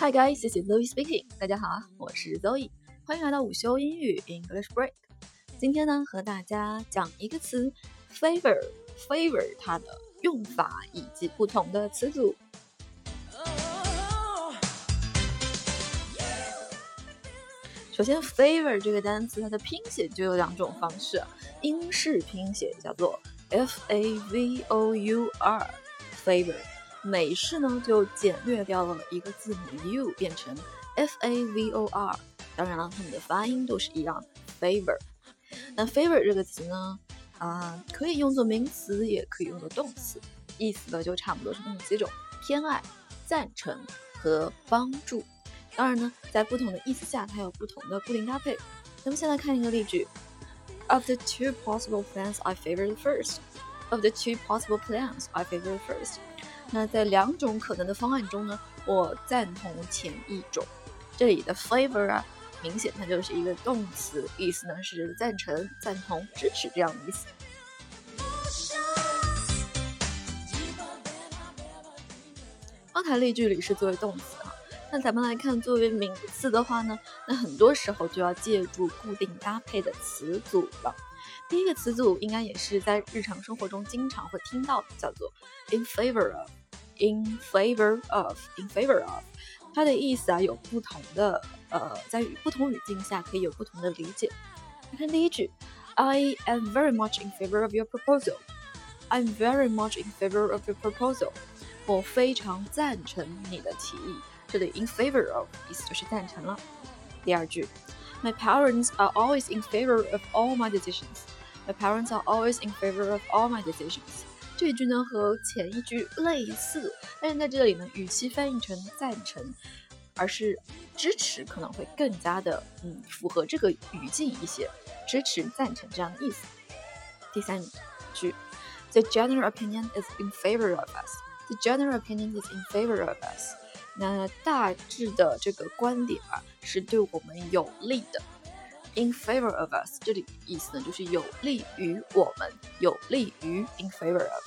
Hi guys, this is Zoe speaking. 大家好啊，我是 Zoe，欢迎来到午休英语 English Break。今天呢，和大家讲一个词 favor favor 它的用法以及不同的词组。首先，favor 这个单词它的拼写就有两种方式，英式拼写叫做 f a v o u r，favor。美式呢就简略掉了一个字母 u，变成 f a v o r。当然了，它们的发音都是一样的，favor。那 favor 这个词呢，啊，可以用作名词，也可以用作动词，意思呢就差不多是那么几种：偏爱、赞成和帮助。当然呢，在不同的意思下，它有不同的固定搭配。咱们先来看一个例句：Of the two possible plans, I favor the first. Of the two possible plans, I favor the first. 那在两种可能的方案中呢，我赞同前一种。这里的 favor 啊，明显它就是一个动词，意思呢是赞成、赞同、支持这样的意思。刚才例句里是作为动词。那咱们来看，作为名词的话呢，那很多时候就要借助固定搭配的词组了。第一个词组应该也是在日常生活中经常会听到的，叫做 in favor of，in favor of，in favor of。它的意思啊有不同的，呃，在不同语境下可以有不同的理解。你看第一句，I am very much in favor of your proposal。I'm very much in favor of your proposal。我非常赞成你的提议。这里 in favor of 意思就是赞成了。第二句，My parents are always in favor of all my decisions. My parents are always in favor of all my decisions. 这一句呢和前一句类似，但是在这里呢，语气翻译成赞成，而是支持可能会更加的嗯符合这个语境一些，支持赞成这样的意思。第三句，The general opinion is in favor of us. The general opinion is in favor of us. 那大致的这个观点啊，是对我们有利的。In favor of us，这里意思呢就是有利于我们，有利于 in favor of。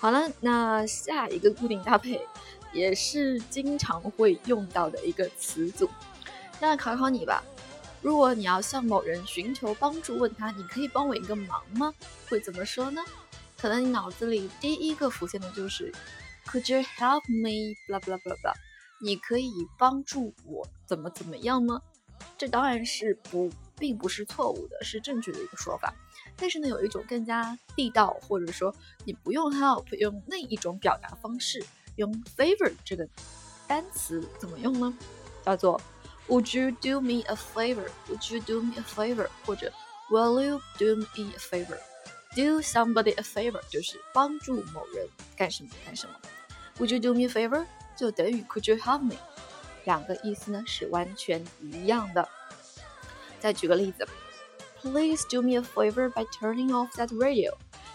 好了，那下一个固定搭配也是经常会用到的一个词组。那考考你吧，如果你要向某人寻求帮助，问他你可以帮我一个忙吗？会怎么说呢？可能你脑子里第一个浮现的就是，Could you help me？blah blah blah blah，你可以帮助我怎么怎么样吗？这当然是不，并不是错误的，是正确的一个说法。但是呢，有一种更加地道，或者说你不用 help，用那一种表达方式，用 favor 这个单词怎么用呢？叫做 Would you do me a favor？Would you do me a favor？或者 Will you do me a favor？Do somebody a favor 就是帮助某人干什么干什么。Would you do me a favor 就等于 Could you help me，两个意思呢是完全一样的。再举个例子，Please do me a favor by turning off that radio，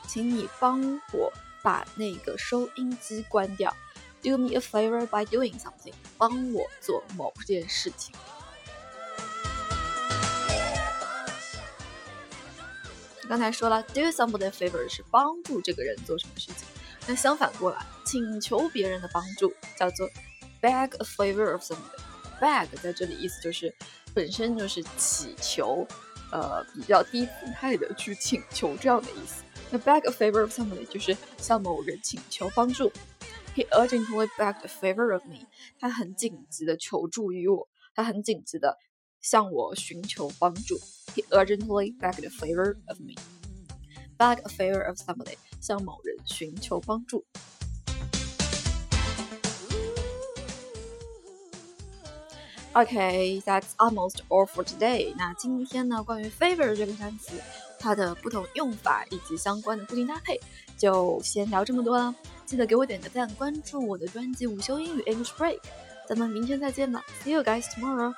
请你帮我把那个收音机关掉。Do me a favor by doing something，帮我做某件事情。刚才说了，do somebody a favor 是帮助这个人做什么事情。那相反过来，请求别人的帮助叫做 beg a favor of somebody。beg 在这里意思就是本身就是祈求，呃，比较低姿态的去请求这样的意思。那 beg a favor of somebody 就是向某人请求帮助。He urgently begged a favor of me。他很紧急的求助于我，他很紧急的向我寻求帮助。He urgently begged a favor of me. Beg a favor of somebody，向某人寻求帮助。Okay, that's almost all for today. 那今天呢，关于 favor 这个单词，它的不同用法以及相关的固定搭配，就先聊这么多了。记得给我点个赞，关注我的专辑《午休英语 English Break》。咱们明天再见吧。See you guys tomorrow.